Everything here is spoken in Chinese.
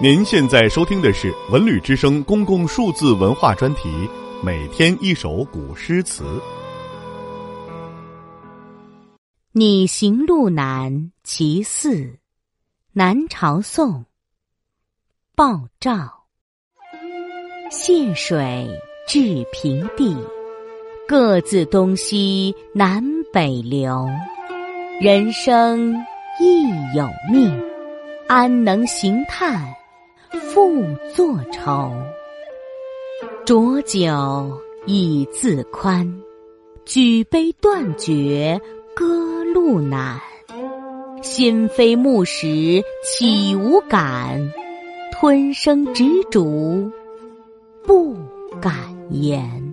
您现在收听的是《文旅之声》公共数字文化专题，每天一首古诗词。拟行路难其四，南朝宋。鲍照。涧水至平地，各自东西南北流。人生亦有命，安能行叹？复作愁，浊酒以自宽，举杯断绝歌路难。心非木石岂无感？吞声执烛不敢言。